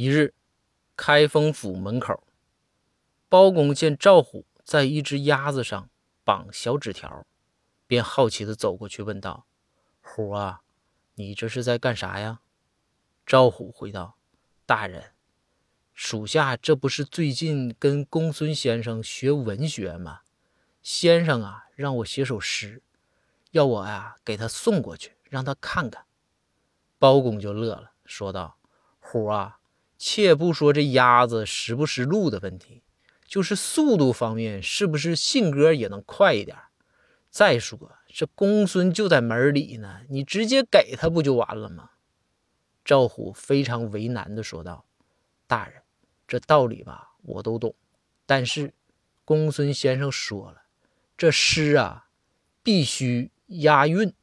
一日，开封府门口，包公见赵虎在一只鸭子上绑小纸条，便好奇的走过去问道：“虎啊，你这是在干啥呀？”赵虎回道：“大人，属下这不是最近跟公孙先生学文学吗？先生啊，让我写首诗，要我呀给他送过去，让他看看。”包公就乐了，说道：“虎啊，且不说这鸭子识不识路的问题，就是速度方面，是不是信鸽也能快一点？再说这公孙就在门里呢，你直接给他不就完了吗？”赵虎非常为难的说道：“大人，这道理吧，我都懂。但是，公孙先生说了，这诗啊，必须押韵。